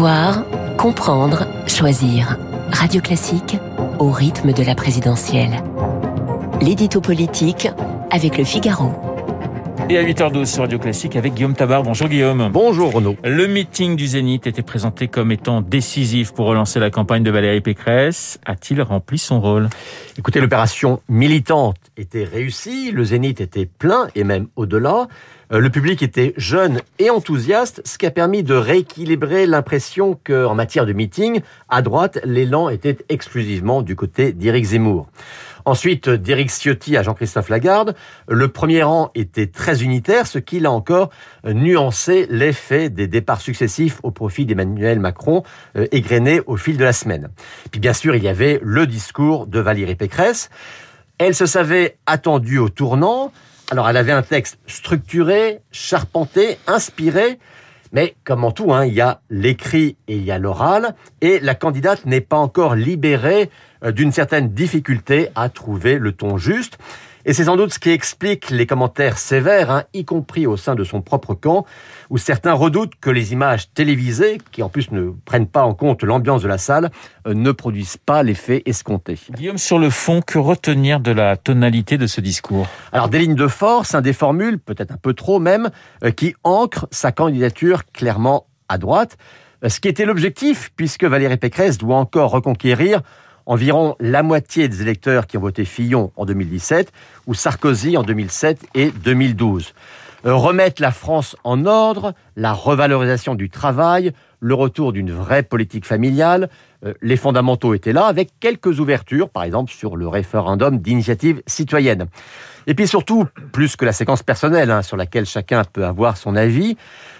Savoir, comprendre, choisir. Radio Classique au rythme de la présidentielle. L'édito politique avec le Figaro. Et à 8h12 sur Radio Classique avec Guillaume Tabar. Bonjour Guillaume. Bonjour Renaud. Le meeting du Zénith était présenté comme étant décisif pour relancer la campagne de Valérie Pécresse. A-t-il rempli son rôle? Écoutez, l'opération militante était réussie, le Zénith était plein et même au-delà. Euh, le public était jeune et enthousiaste, ce qui a permis de rééquilibrer l'impression qu'en matière de meeting, à droite, l'élan était exclusivement du côté d'Éric Zemmour. Ensuite, d'Éric Ciotti à Jean-Christophe Lagarde, le premier rang était très unitaire, ce qui, là encore, nuancé l'effet des départs successifs au profit d'Emmanuel Macron, euh, égrenés au fil de la semaine. Puis bien sûr, il y avait le discours de Valérie Pécresse. Elle se savait attendue au tournant, alors, elle avait un texte structuré, charpenté, inspiré, mais comme en tout, hein, il y a l'écrit et il y a l'oral, et la candidate n'est pas encore libérée euh, d'une certaine difficulté à trouver le ton juste. Et c'est sans doute ce qui explique les commentaires sévères, hein, y compris au sein de son propre camp, où certains redoutent que les images télévisées, qui en plus ne prennent pas en compte l'ambiance de la salle, euh, ne produisent pas l'effet escompté. Guillaume, sur le fond, que retenir de la tonalité de ce discours? Alors des lignes de force, hein, des formules, peut-être un peu trop même, euh, qui ancrent sa candidature clairement à droite, euh, ce qui était l'objectif, puisque Valérie Pécresse doit encore reconquérir environ la moitié des électeurs qui ont voté Fillon en 2017 ou Sarkozy en 2007 et 2012. Euh, remettre la France en ordre, la revalorisation du travail, le retour d'une vraie politique familiale, euh, les fondamentaux étaient là, avec quelques ouvertures, par exemple sur le référendum d'initiative citoyenne. Et puis surtout, plus que la séquence personnelle, hein, sur laquelle chacun peut avoir son avis,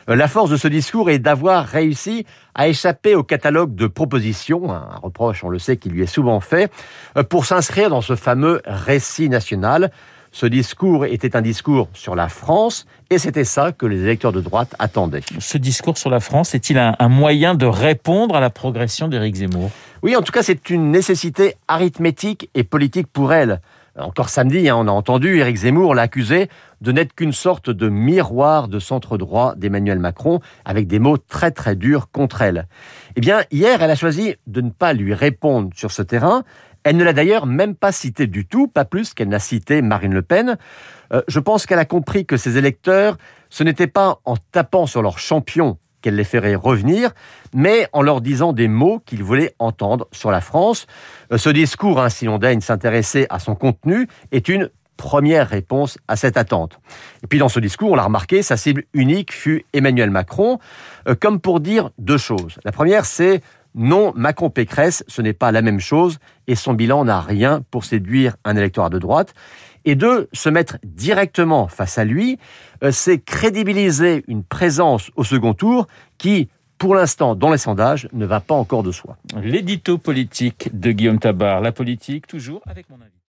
euh, la force de ce discours est d'avoir réussi à échapper au catalogue de propositions, un reproche, on le sait, qui lui est souvent fait, euh, pour s'inscrire dans ce fameux récit national. Ce discours était un discours sur la France et c'était ça que les électeurs de droite attendaient. Ce discours sur la France est-il un, un moyen de répondre à la progression d'Éric Zemmour? Oui, en tout cas, c'est une nécessité arithmétique et politique pour elle. Encore samedi, hein, on a entendu Éric Zemmour l'accuser de n'être qu'une sorte de miroir de centre droit d'Emmanuel Macron, avec des mots très très durs contre elle. Eh bien, hier, elle a choisi de ne pas lui répondre sur ce terrain. Elle ne l'a d'ailleurs même pas cité du tout, pas plus qu'elle n'a cité Marine Le Pen. Euh, je pense qu'elle a compris que ses électeurs, ce n'était pas en tapant sur leur champion qu'elle les ferait revenir, mais en leur disant des mots qu'ils voulaient entendre sur la France. Euh, ce discours, hein, si l'on daigne s'intéresser à son contenu, est une première réponse à cette attente. Et puis dans ce discours, on l'a remarqué, sa cible unique fut Emmanuel Macron, euh, comme pour dire deux choses. La première, c'est non, Macron-Pécresse, ce n'est pas la même chose, et son bilan n'a rien pour séduire un électorat de droite. Et deux, se mettre directement face à lui, euh, c'est crédibiliser une présence au second tour qui, pour l'instant, dans les sondages, ne va pas encore de soi. L'édito politique de Guillaume Tabar, la politique toujours avec mon avis.